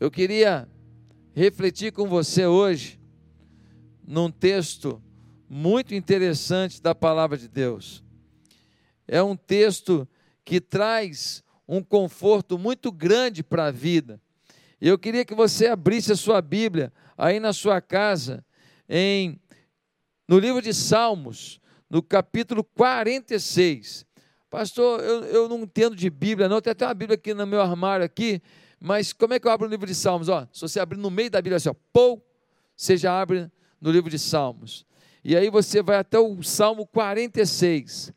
Eu queria refletir com você hoje num texto muito interessante da palavra de Deus. É um texto que traz um conforto muito grande para a vida. Eu queria que você abrisse a sua Bíblia aí na sua casa, em no livro de Salmos, no capítulo 46. Pastor, eu, eu não entendo de Bíblia, não. Tem até uma Bíblia aqui no meu armário aqui, mas como é que eu abro o livro de Salmos? Ó, se você abrir no meio da Bíblia, assim, ó, pou, você já abre no livro de Salmos. E aí você vai até o Salmo 46.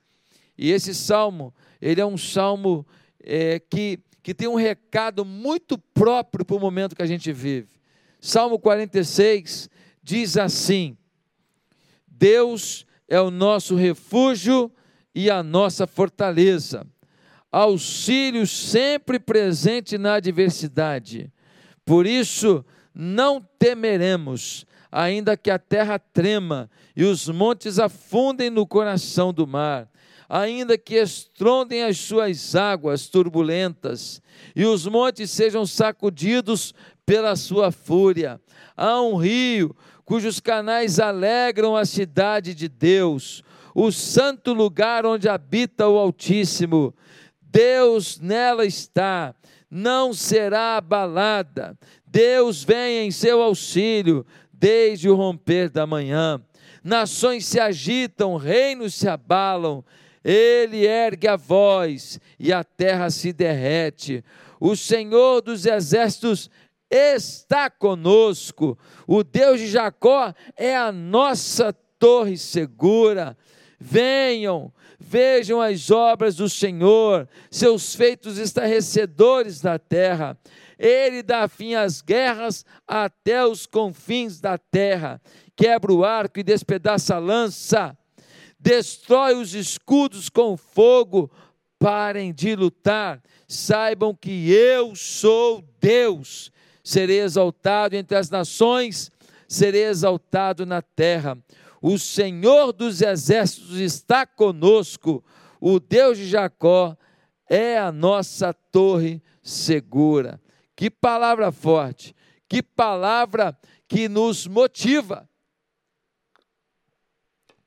E esse salmo, ele é um salmo é, que, que tem um recado muito próprio para o momento que a gente vive. Salmo 46 diz assim: Deus é o nosso refúgio e a nossa fortaleza, auxílio sempre presente na adversidade. Por isso, não temeremos, ainda que a terra trema e os montes afundem no coração do mar, ainda que estrondem as suas águas turbulentas e os montes sejam sacudidos pela sua fúria. Há um rio cujos canais alegram a cidade de Deus, o santo lugar onde habita o Altíssimo. Deus nela está, não será abalada. Deus vem em seu auxílio desde o romper da manhã. Nações se agitam, reinos se abalam. Ele ergue a voz e a terra se derrete. O Senhor dos exércitos está conosco. O Deus de Jacó é a nossa torre segura. Venham, vejam as obras do Senhor, seus feitos estarrecedores da terra. Ele dá fim às guerras até os confins da terra. Quebra o arco e despedaça a lança. Destrói os escudos com fogo. Parem de lutar. Saibam que eu sou Deus serei exaltado entre as nações, serei exaltado na terra. O Senhor dos exércitos está conosco, o Deus de Jacó é a nossa torre segura. Que palavra forte, que palavra que nos motiva.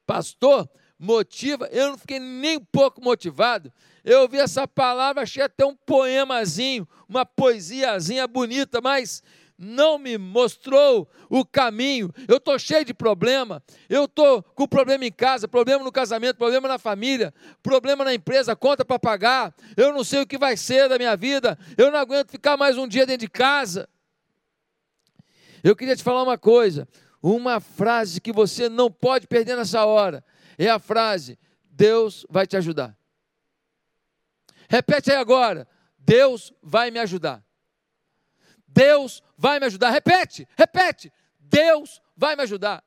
Pastor, motiva, eu não fiquei nem um pouco motivado. Eu ouvi essa palavra, achei até um poemazinho, uma poesiazinha bonita, mas não me mostrou o caminho. Eu estou cheio de problema. Eu estou com problema em casa, problema no casamento, problema na família, problema na empresa, conta para pagar. Eu não sei o que vai ser da minha vida. Eu não aguento ficar mais um dia dentro de casa. Eu queria te falar uma coisa, uma frase que você não pode perder nessa hora. É a frase: Deus vai te ajudar. Repete aí agora. Deus vai me ajudar. Deus vai me ajudar. Repete, repete. Deus vai me ajudar.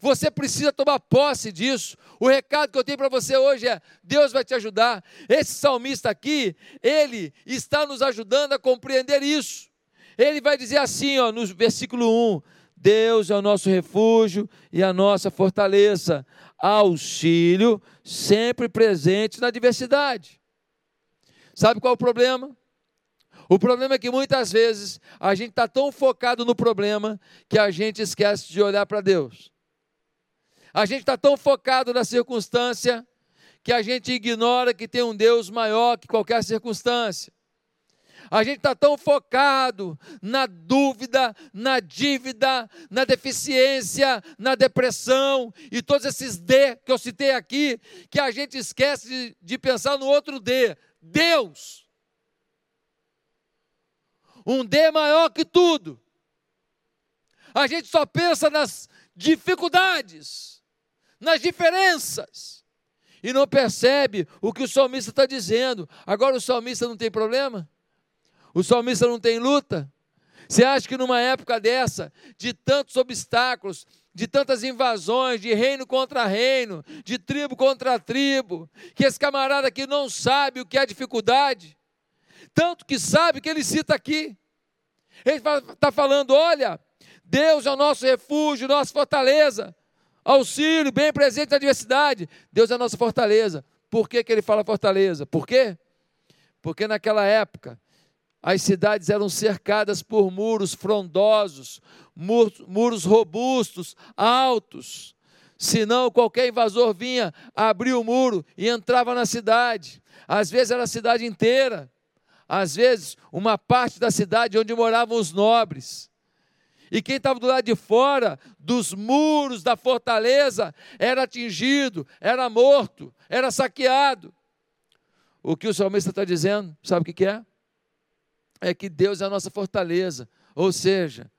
Você precisa tomar posse disso. O recado que eu tenho para você hoje é: Deus vai te ajudar. Esse salmista aqui, ele está nos ajudando a compreender isso. Ele vai dizer assim, ó, no versículo 1: Deus é o nosso refúgio e a nossa fortaleza, auxílio sempre presente na adversidade. Sabe qual é o problema? O problema é que muitas vezes a gente está tão focado no problema que a gente esquece de olhar para Deus. A gente está tão focado na circunstância que a gente ignora que tem um Deus maior que qualquer circunstância. A gente está tão focado na dúvida, na dívida, na deficiência, na depressão e todos esses D que eu citei aqui, que a gente esquece de, de pensar no outro D, Deus. Um D maior que tudo. A gente só pensa nas dificuldades, nas diferenças, e não percebe o que o salmista está dizendo. Agora, o salmista não tem problema? O salmista não tem luta? Você acha que numa época dessa, de tantos obstáculos, de tantas invasões, de reino contra reino, de tribo contra tribo, que esse camarada aqui não sabe o que é dificuldade, tanto que sabe que ele cita aqui. Ele está falando: olha, Deus é o nosso refúgio, nossa fortaleza, auxílio, bem presente na adversidade. Deus é a nossa fortaleza. Por que, que ele fala fortaleza? Por quê? Porque naquela época, as cidades eram cercadas por muros frondosos, muros, muros robustos, altos. Senão qualquer invasor vinha, abria o muro e entrava na cidade. Às vezes era a cidade inteira, às vezes uma parte da cidade onde moravam os nobres. E quem estava do lado de fora dos muros da fortaleza era atingido, era morto, era saqueado. O que o salmista está dizendo, sabe o que é? É que Deus é a nossa fortaleza, ou seja,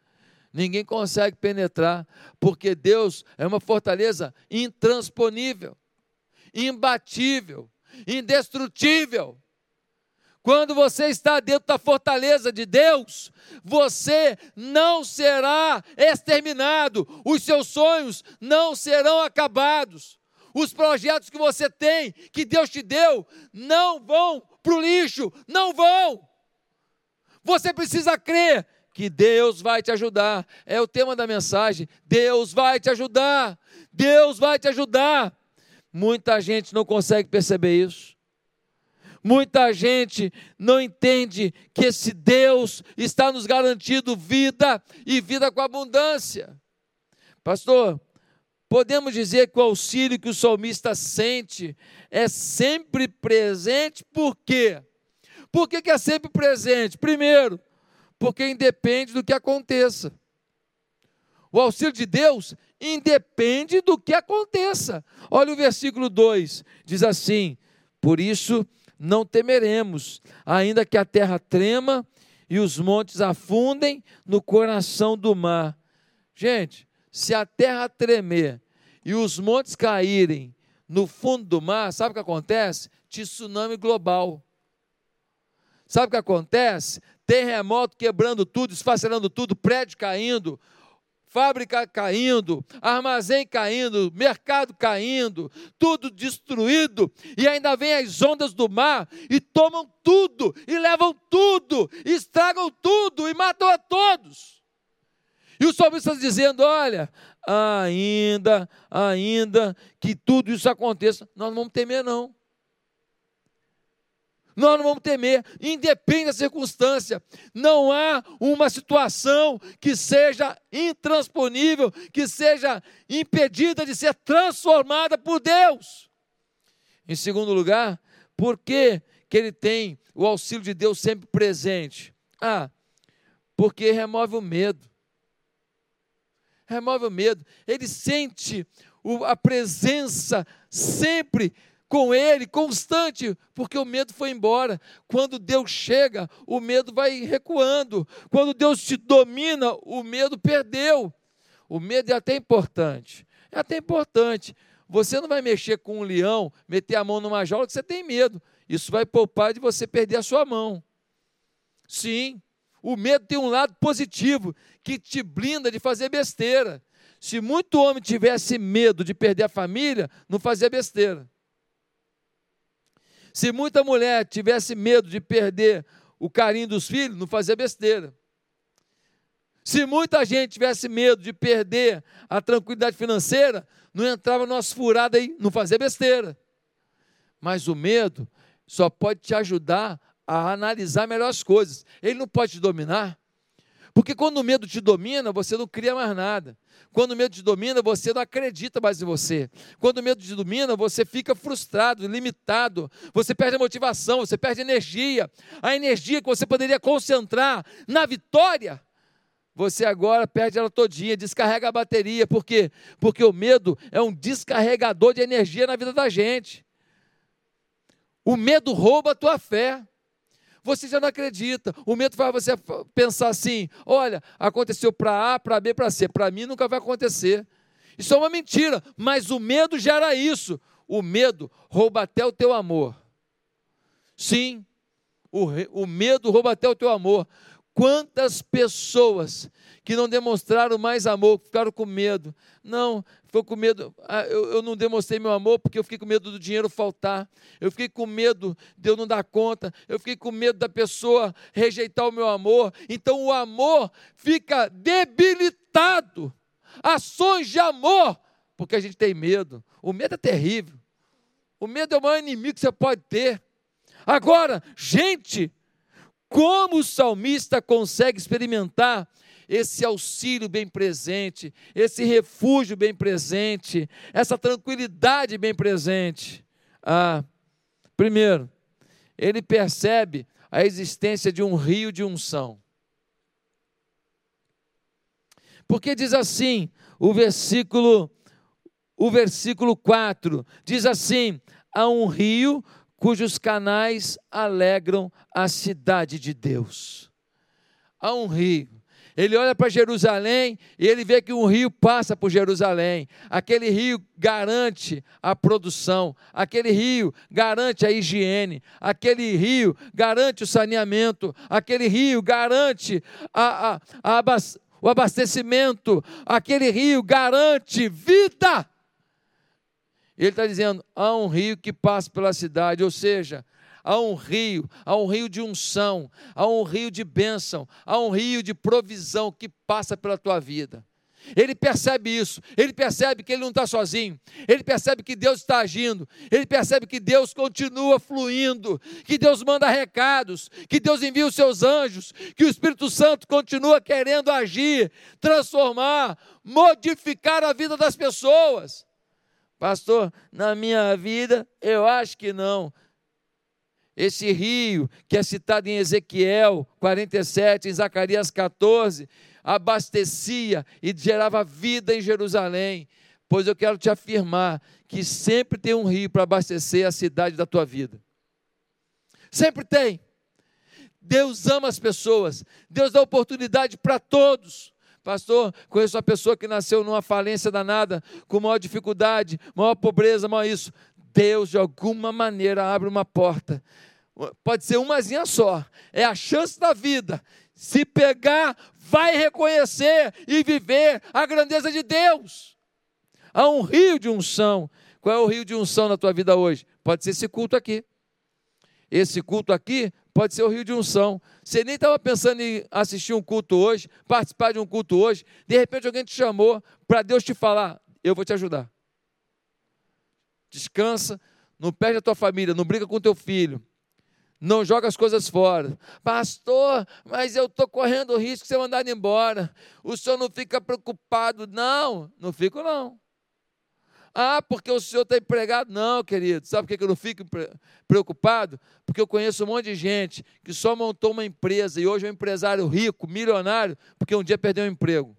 ninguém consegue penetrar, porque Deus é uma fortaleza intransponível, imbatível, indestrutível. Quando você está dentro da fortaleza de Deus, você não será exterminado, os seus sonhos não serão acabados, os projetos que você tem, que Deus te deu, não vão para o lixo, não vão. Você precisa crer que Deus vai te ajudar, é o tema da mensagem: Deus vai te ajudar, Deus vai te ajudar. Muita gente não consegue perceber isso. Muita gente não entende que esse Deus está nos garantindo vida e vida com abundância. Pastor, podemos dizer que o auxílio que o salmista sente é sempre presente, por quê? Por que, que é sempre presente? Primeiro, porque independe do que aconteça. O auxílio de Deus independe do que aconteça. Olha o versículo 2: diz assim: Por isso não temeremos, ainda que a terra trema e os montes afundem no coração do mar. Gente, se a terra tremer e os montes caírem no fundo do mar, sabe o que acontece? Tsunami global. Sabe o que acontece? Terremoto quebrando tudo, esfacelando tudo, prédio caindo, fábrica caindo, armazém caindo, mercado caindo, tudo destruído, e ainda vem as ondas do mar e tomam tudo, e levam tudo, e estragam tudo, e matam a todos. E o salmista dizendo: olha, ainda, ainda que tudo isso aconteça, nós não vamos temer, não. Nós não vamos temer, independe da circunstância. Não há uma situação que seja intransponível, que seja impedida de ser transformada por Deus. Em segundo lugar, por que, que ele tem o auxílio de Deus sempre presente? Ah, porque remove o medo. Remove o medo. Ele sente a presença sempre com ele, constante, porque o medo foi embora. Quando Deus chega, o medo vai recuando. Quando Deus te domina, o medo perdeu. O medo é até importante. É até importante. Você não vai mexer com um leão, meter a mão numa jaula que você tem medo. Isso vai poupar de você perder a sua mão. Sim, o medo tem um lado positivo que te blinda de fazer besteira. Se muito homem tivesse medo de perder a família, não fazia besteira. Se muita mulher tivesse medo de perder o carinho dos filhos, não fazia besteira. Se muita gente tivesse medo de perder a tranquilidade financeira, não entrava numa furada aí, não fazia besteira. Mas o medo só pode te ajudar a analisar melhor as coisas. Ele não pode te dominar. Porque quando o medo te domina, você não cria mais nada. Quando o medo te domina, você não acredita mais em você. Quando o medo te domina, você fica frustrado, limitado. Você perde a motivação, você perde energia. A energia que você poderia concentrar na vitória, você agora perde ela todinha, descarrega a bateria. Por quê? Porque o medo é um descarregador de energia na vida da gente. O medo rouba a tua fé você já não acredita. O medo faz você pensar assim: olha, aconteceu para A, para B, para C. Para mim nunca vai acontecer. Isso é uma mentira, mas o medo gera isso. O medo rouba até o teu amor. Sim, o, o medo rouba até o teu amor. Quantas pessoas que não demonstraram mais amor, ficaram com medo. Não, ficou com medo. Ah, eu, eu, não demonstrei meu amor porque eu fiquei com medo do dinheiro faltar. Eu fiquei com medo de eu não dar conta. Eu fiquei com medo da pessoa rejeitar o meu amor. Então o amor fica debilitado. Ações de amor, porque a gente tem medo. O medo é terrível. O medo é o maior inimigo que você pode ter. Agora, gente como o salmista consegue experimentar esse auxílio bem presente, esse refúgio bem presente, essa tranquilidade bem presente? Ah, primeiro, ele percebe a existência de um rio de unção. Porque diz assim, o versículo o versículo 4 diz assim: há um rio cujos canais alegram a cidade de Deus. Há um rio. Ele olha para Jerusalém e ele vê que um rio passa por Jerusalém. Aquele rio garante a produção, aquele rio garante a higiene, aquele rio garante o saneamento, aquele rio garante a, a, a, o abastecimento, aquele rio garante vida. Ele está dizendo: há um rio que passa pela cidade, ou seja, há um rio, há um rio de unção, há um rio de bênção, há um rio de provisão que passa pela tua vida. Ele percebe isso, ele percebe que ele não está sozinho, ele percebe que Deus está agindo, ele percebe que Deus continua fluindo, que Deus manda recados, que Deus envia os seus anjos, que o Espírito Santo continua querendo agir, transformar, modificar a vida das pessoas. Pastor, na minha vida, eu acho que não. Esse rio, que é citado em Ezequiel 47, em Zacarias 14, abastecia e gerava vida em Jerusalém. Pois eu quero te afirmar que sempre tem um rio para abastecer a cidade da tua vida. Sempre tem. Deus ama as pessoas, Deus dá oportunidade para todos. Pastor, conheço uma pessoa que nasceu numa falência danada, com maior dificuldade, maior pobreza, maior isso. Deus, de alguma maneira, abre uma porta. Pode ser umazinha só. É a chance da vida. Se pegar, vai reconhecer e viver a grandeza de Deus. Há um rio de unção. Qual é o rio de unção na tua vida hoje? Pode ser esse culto aqui. Esse culto aqui pode ser o rio de unção. Você nem estava pensando em assistir um culto hoje, participar de um culto hoje, de repente alguém te chamou para Deus te falar: eu vou te ajudar. Descansa, não perde a tua família, não briga com teu filho, não joga as coisas fora. Pastor, mas eu estou correndo o risco de ser mandado embora. O senhor não fica preocupado? Não, não fico não. Ah, porque o senhor está empregado? Não, querido. Sabe por que eu não fico preocupado? Porque eu conheço um monte de gente que só montou uma empresa e hoje é um empresário rico, milionário, porque um dia perdeu o emprego.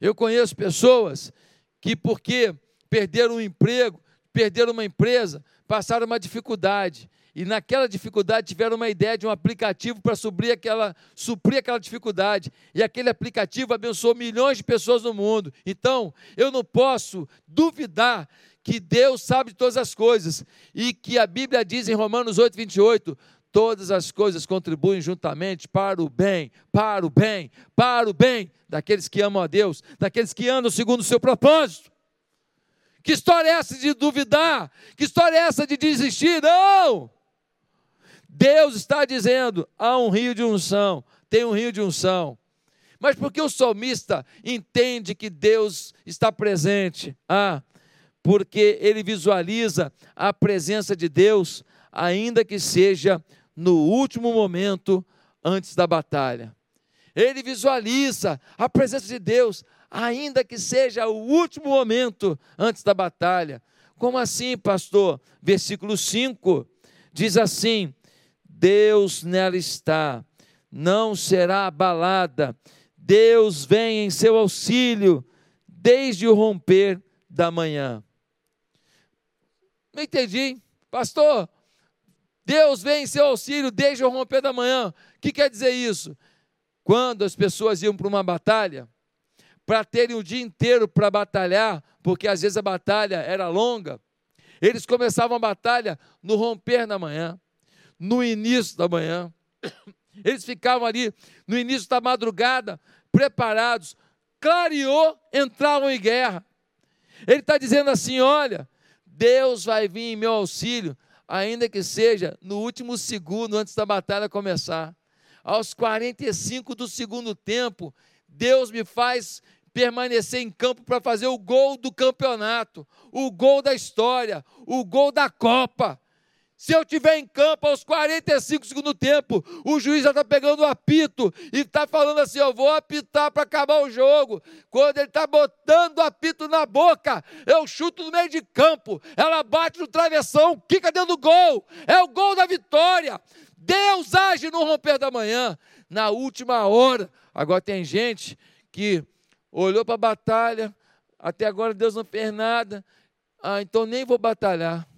Eu conheço pessoas que, porque perderam um emprego, perderam uma empresa, passaram uma dificuldade e naquela dificuldade tiveram uma ideia de um aplicativo para suprir aquela, suprir aquela dificuldade. E aquele aplicativo abençoou milhões de pessoas no mundo. Então, eu não posso duvidar que Deus sabe de todas as coisas e que a Bíblia diz em Romanos 8, 28, todas as coisas contribuem juntamente para o bem, para o bem, para o bem daqueles que amam a Deus, daqueles que andam segundo o seu propósito. Que história é essa de duvidar? Que história é essa de desistir? Não! Deus está dizendo: há um rio de unção, tem um rio de unção. Mas por que o salmista entende que Deus está presente? Ah, porque ele visualiza a presença de Deus, ainda que seja no último momento antes da batalha. Ele visualiza a presença de Deus, ainda que seja o último momento antes da batalha. Como assim, pastor? Versículo 5 diz assim: Deus nela está, não será abalada. Deus vem em seu auxílio desde o romper da manhã. Não entendi, pastor. Deus vem em seu auxílio desde o romper da manhã. O que quer dizer isso? Quando as pessoas iam para uma batalha, para terem o dia inteiro para batalhar, porque às vezes a batalha era longa, eles começavam a batalha no romper da manhã no início da manhã. Eles ficavam ali no início da madrugada, preparados. Clareou, entravam em guerra. Ele está dizendo assim: olha, Deus vai vir em meu auxílio, ainda que seja no último segundo antes da batalha começar. Aos 45 do segundo tempo, Deus me faz permanecer em campo para fazer o gol do campeonato, o gol da história, o gol da Copa. Se eu tiver em campo aos 45 segundo tempo, o juiz já está pegando o apito e está falando assim: eu vou apitar para acabar o jogo. Quando ele está botando o apito na boca, eu chuto no meio de campo, ela bate no travessão, quica dentro do gol. É o gol da vitória. Deus age no romper da manhã, na última hora. Agora tem gente que olhou para a batalha, até agora Deus não fez nada, ah, então nem vou batalhar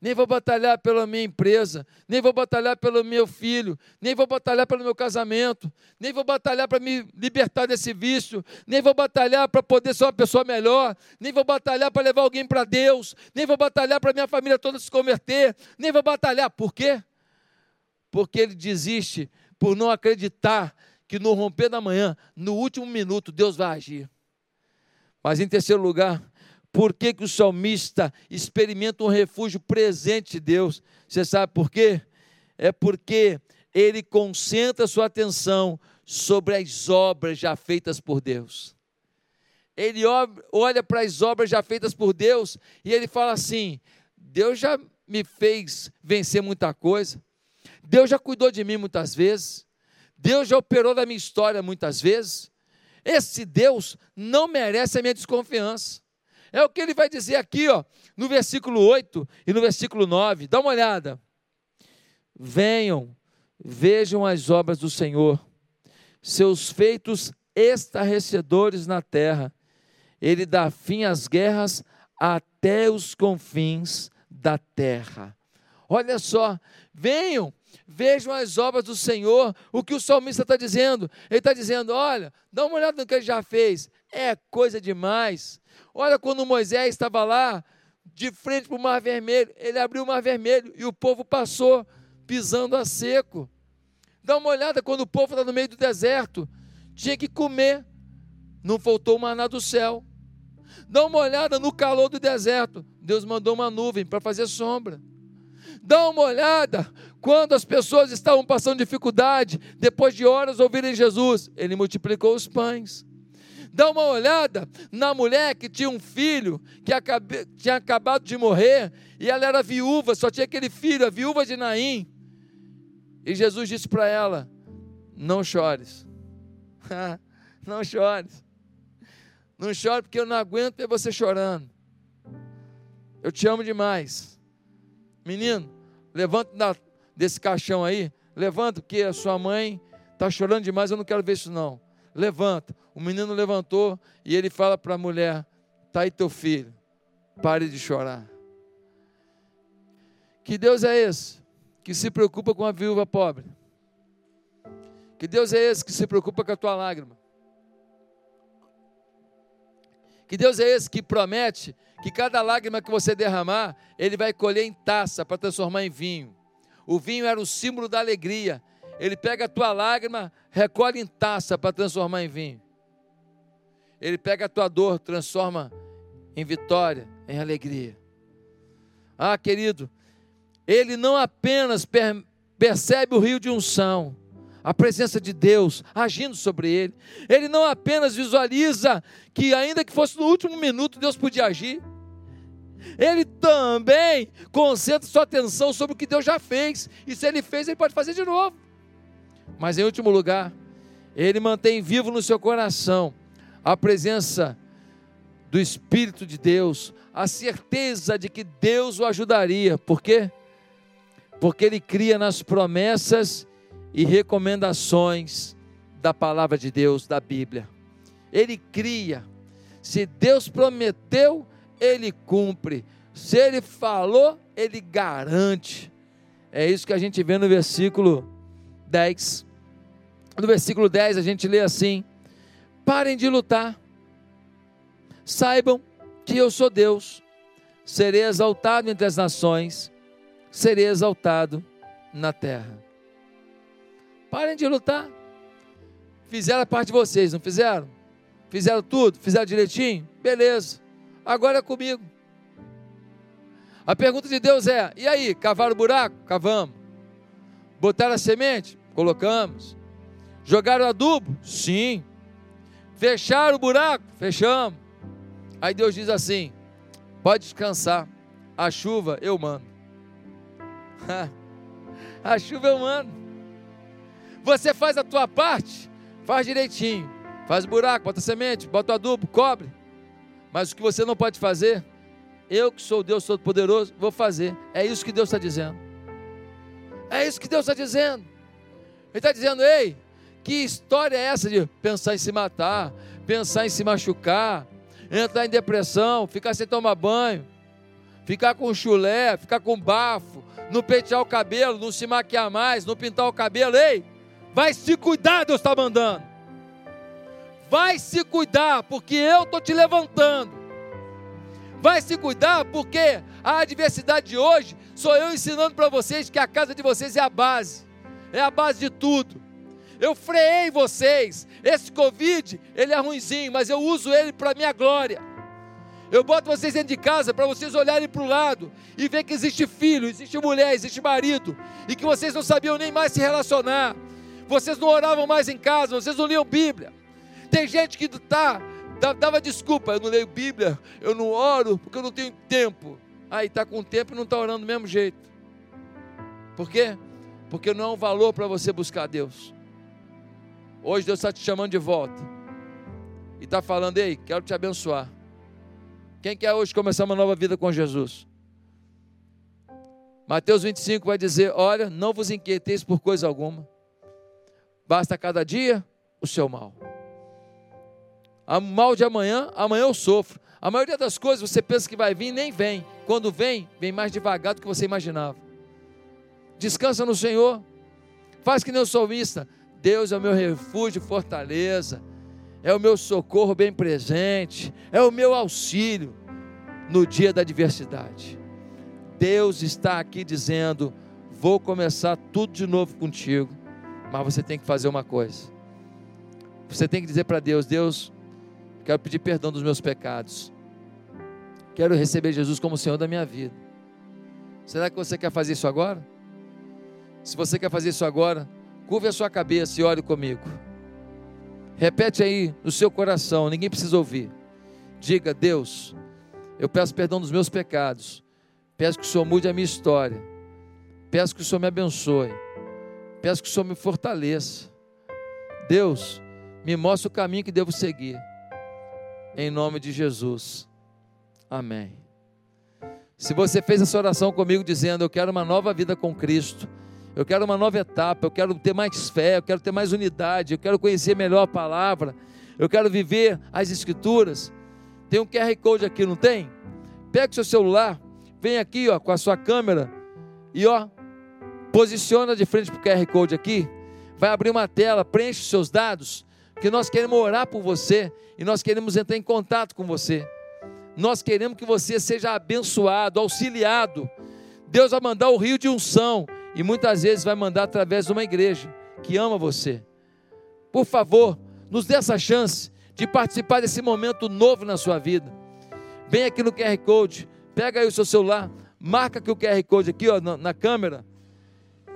nem vou batalhar pela minha empresa, nem vou batalhar pelo meu filho, nem vou batalhar pelo meu casamento, nem vou batalhar para me libertar desse vício, nem vou batalhar para poder ser uma pessoa melhor, nem vou batalhar para levar alguém para Deus, nem vou batalhar para minha família toda se converter, nem vou batalhar. Por quê? Porque ele desiste por não acreditar que no romper da manhã, no último minuto, Deus vai agir. Mas em terceiro lugar, por que, que o salmista experimenta um refúgio presente de Deus? Você sabe por quê? É porque ele concentra sua atenção sobre as obras já feitas por Deus. Ele olha para as obras já feitas por Deus e ele fala assim: Deus já me fez vencer muita coisa, Deus já cuidou de mim muitas vezes, Deus já operou na minha história muitas vezes. Esse Deus não merece a minha desconfiança. É o que ele vai dizer aqui, ó, no versículo 8 e no versículo 9. Dá uma olhada. Venham, vejam as obras do Senhor, seus feitos estarrecedores na terra. Ele dá fim às guerras até os confins da terra. Olha só, venham, vejam as obras do Senhor. O que o salmista está dizendo? Ele está dizendo: olha, dá uma olhada no que ele já fez. É coisa demais. Olha quando Moisés estava lá, de frente para o Mar Vermelho, ele abriu o Mar Vermelho e o povo passou pisando a seco. Dá uma olhada quando o povo está no meio do deserto, tinha que comer, não faltou maná do céu. Dá uma olhada no calor do deserto, Deus mandou uma nuvem para fazer sombra. Dá uma olhada quando as pessoas estavam passando dificuldade, depois de horas ouvirem Jesus, ele multiplicou os pães. Dá uma olhada na mulher que tinha um filho que acabe, tinha acabado de morrer e ela era viúva, só tinha aquele filho, a viúva de Naim. E Jesus disse para ela: Não chores, não chores, não chore porque eu não aguento ver você chorando. Eu te amo demais, menino. Levanta desse caixão aí, levanta porque a sua mãe está chorando demais. Eu não quero ver isso não levanta. O menino levantou e ele fala para a mulher: Está aí teu filho, pare de chorar. Que Deus é esse que se preocupa com a viúva pobre? Que Deus é esse que se preocupa com a tua lágrima? Que Deus é esse que promete que cada lágrima que você derramar, Ele vai colher em taça para transformar em vinho. O vinho era o símbolo da alegria, ele pega a tua lágrima, recolhe em taça para transformar em vinho. Ele pega a tua dor, transforma em vitória, em alegria. Ah, querido, ele não apenas per percebe o rio de unção, a presença de Deus agindo sobre ele. Ele não apenas visualiza que, ainda que fosse no último minuto, Deus podia agir. Ele também concentra sua atenção sobre o que Deus já fez. E se ele fez, ele pode fazer de novo. Mas em último lugar, ele mantém vivo no seu coração a presença do Espírito de Deus, a certeza de que Deus o ajudaria. Por quê? Porque ele cria nas promessas e recomendações da palavra de Deus, da Bíblia. Ele cria. Se Deus prometeu, ele cumpre. Se ele falou, ele garante. É isso que a gente vê no versículo 10. No versículo 10 a gente lê assim: Parem de lutar, saibam que eu sou Deus, serei exaltado entre as nações, serei exaltado na terra. Parem de lutar. Fizeram a parte de vocês, não fizeram? Fizeram tudo? Fizeram direitinho? Beleza. Agora é comigo. A pergunta de Deus é: e aí, cavaram o buraco? Cavamos. Botaram a semente? Colocamos. Jogaram adubo? Sim. Fecharam o buraco? Fechamos. Aí Deus diz assim: pode descansar, A chuva eu mando. a chuva eu mando. Você faz a tua parte, faz direitinho. Faz buraco, bota semente, bota adubo, cobre. Mas o que você não pode fazer, eu que sou Deus Todo-Poderoso, vou fazer. É isso que Deus está dizendo. É isso que Deus está dizendo. Ele está dizendo, ei, que história é essa de pensar em se matar, pensar em se machucar, entrar em depressão, ficar sem tomar banho, ficar com chulé, ficar com bafo, não pentear o cabelo, não se maquiar mais, não pintar o cabelo, ei, vai se cuidar, Deus está mandando. Vai se cuidar, porque eu estou te levantando. Vai se cuidar, porque a adversidade de hoje sou eu ensinando para vocês que a casa de vocês é a base, é a base de tudo. Eu freiei vocês. Esse Covid, ele é ruimzinho, mas eu uso ele para minha glória. Eu boto vocês dentro de casa para vocês olharem para o lado e ver que existe filho, existe mulher, existe marido, e que vocês não sabiam nem mais se relacionar. Vocês não oravam mais em casa, vocês não liam Bíblia. Tem gente que tá, dava desculpa, eu não leio Bíblia, eu não oro porque eu não tenho tempo. Aí está com tempo e não está orando do mesmo jeito. Por quê? Porque não é um valor para você buscar Deus. Hoje Deus está te chamando de volta. E está falando, ei, quero te abençoar. Quem quer hoje começar uma nova vida com Jesus? Mateus 25 vai dizer: Olha, não vos inquieteis por coisa alguma, basta cada dia o seu mal. Mal de amanhã, amanhã eu sofro. A maioria das coisas você pensa que vai vir, nem vem. Quando vem, vem mais devagar do que você imaginava. Descansa no Senhor. Faz que nem o salmista. Deus é o meu refúgio fortaleza, é o meu socorro bem presente, é o meu auxílio no dia da adversidade. Deus está aqui dizendo: vou começar tudo de novo contigo, mas você tem que fazer uma coisa. Você tem que dizer para Deus: Deus, quero pedir perdão dos meus pecados, quero receber Jesus como Senhor da minha vida. Será que você quer fazer isso agora? Se você quer fazer isso agora, Curve a sua cabeça e ore comigo. Repete aí no seu coração, ninguém precisa ouvir. Diga: Deus, eu peço perdão dos meus pecados. Peço que o Senhor mude a minha história. Peço que o Senhor me abençoe. Peço que o Senhor me fortaleça. Deus, me mostre o caminho que devo seguir. Em nome de Jesus. Amém. Se você fez essa oração comigo dizendo: Eu quero uma nova vida com Cristo eu quero uma nova etapa, eu quero ter mais fé, eu quero ter mais unidade, eu quero conhecer melhor a palavra, eu quero viver as escrituras. Tem um QR Code aqui, não tem? Pega o seu celular, vem aqui ó, com a sua câmera e ó, posiciona de frente para o QR Code aqui, vai abrir uma tela, preenche os seus dados, que nós queremos orar por você e nós queremos entrar em contato com você. Nós queremos que você seja abençoado, auxiliado. Deus vai mandar o rio de unção e muitas vezes vai mandar através de uma igreja que ama você. Por favor, nos dê essa chance de participar desse momento novo na sua vida. Vem aqui no QR Code, pega aí o seu celular, marca aqui o QR Code aqui ó, na, na câmera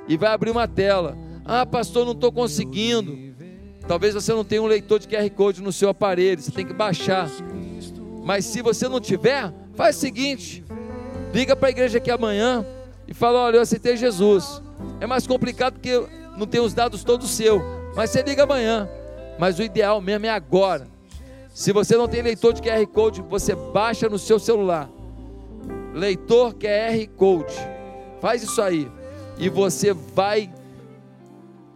e vai abrir uma tela. Ah, pastor, não estou conseguindo. Talvez você não tenha um leitor de QR Code no seu aparelho, você tem que baixar. Mas se você não tiver, faz o seguinte: liga para a igreja aqui amanhã e fala: Olha, eu aceitei Jesus. É mais complicado porque não tem os dados todos seu, mas você liga amanhã. Mas o ideal mesmo é agora. Se você não tem leitor de QR Code, você baixa no seu celular. Leitor QR Code. Faz isso aí. E você vai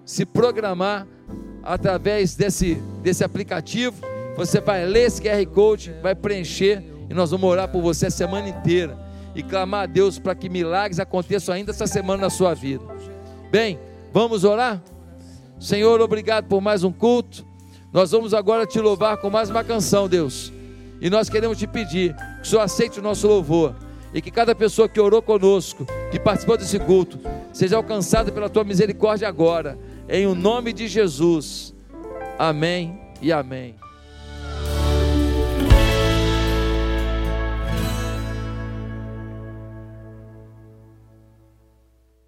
se programar através desse, desse aplicativo. Você vai ler esse QR Code, vai preencher e nós vamos orar por você a semana inteira e clamar a Deus para que milagres aconteçam ainda essa semana na sua vida. Bem, vamos orar? Senhor, obrigado por mais um culto. Nós vamos agora te louvar com mais uma canção, Deus. E nós queremos te pedir que o Senhor aceite o nosso louvor e que cada pessoa que orou conosco, que participou desse culto, seja alcançada pela tua misericórdia agora, em o nome de Jesus. Amém e amém.